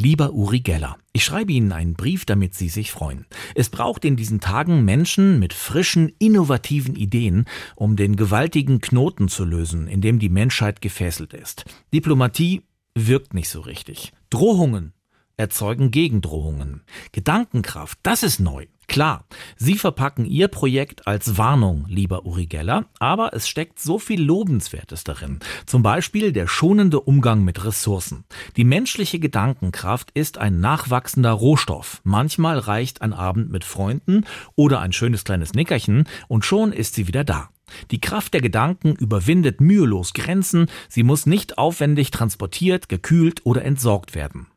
Lieber Uri Geller, ich schreibe Ihnen einen Brief, damit Sie sich freuen. Es braucht in diesen Tagen Menschen mit frischen, innovativen Ideen, um den gewaltigen Knoten zu lösen, in dem die Menschheit gefesselt ist. Diplomatie wirkt nicht so richtig. Drohungen erzeugen Gegendrohungen. Gedankenkraft, das ist neu. Klar, Sie verpacken Ihr Projekt als Warnung, lieber Uri Geller, aber es steckt so viel Lobenswertes darin. Zum Beispiel der schonende Umgang mit Ressourcen. Die menschliche Gedankenkraft ist ein nachwachsender Rohstoff. Manchmal reicht ein Abend mit Freunden oder ein schönes kleines Nickerchen und schon ist sie wieder da. Die Kraft der Gedanken überwindet mühelos Grenzen, sie muss nicht aufwendig transportiert, gekühlt oder entsorgt werden.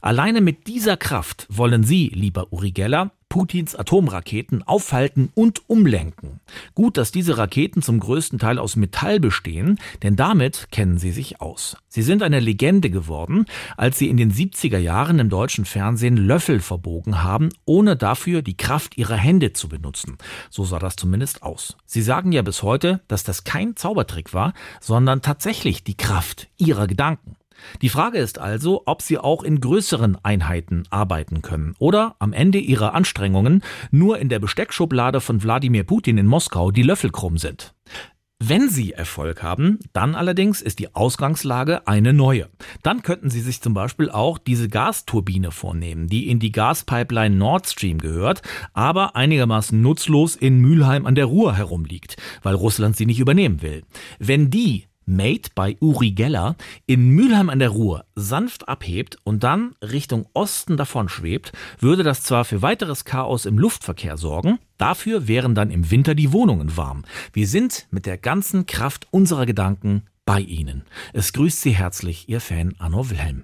Alleine mit dieser Kraft wollen Sie, lieber Uri Geller, Putins Atomraketen aufhalten und umlenken. Gut, dass diese Raketen zum größten Teil aus Metall bestehen, denn damit kennen sie sich aus. Sie sind eine Legende geworden, als sie in den 70er Jahren im deutschen Fernsehen Löffel verbogen haben, ohne dafür die Kraft ihrer Hände zu benutzen. So sah das zumindest aus. Sie sagen ja bis heute, dass das kein Zaubertrick war, sondern tatsächlich die Kraft ihrer Gedanken. Die Frage ist also, ob sie auch in größeren Einheiten arbeiten können oder am Ende ihrer Anstrengungen nur in der Besteckschublade von Wladimir Putin in Moskau die Löffel krumm sind. Wenn Sie Erfolg haben, dann allerdings ist die Ausgangslage eine neue. Dann könnten Sie sich zum Beispiel auch diese Gasturbine vornehmen, die in die Gaspipeline Nord Stream gehört, aber einigermaßen nutzlos in Mülheim an der Ruhr herumliegt, weil Russland sie nicht übernehmen will. Wenn die Made bei Uri Geller in Mülheim an der Ruhr sanft abhebt und dann Richtung Osten davon schwebt, würde das zwar für weiteres Chaos im Luftverkehr sorgen, dafür wären dann im Winter die Wohnungen warm. Wir sind mit der ganzen Kraft unserer Gedanken bei Ihnen. Es grüßt Sie herzlich Ihr Fan Anno Wilhelm.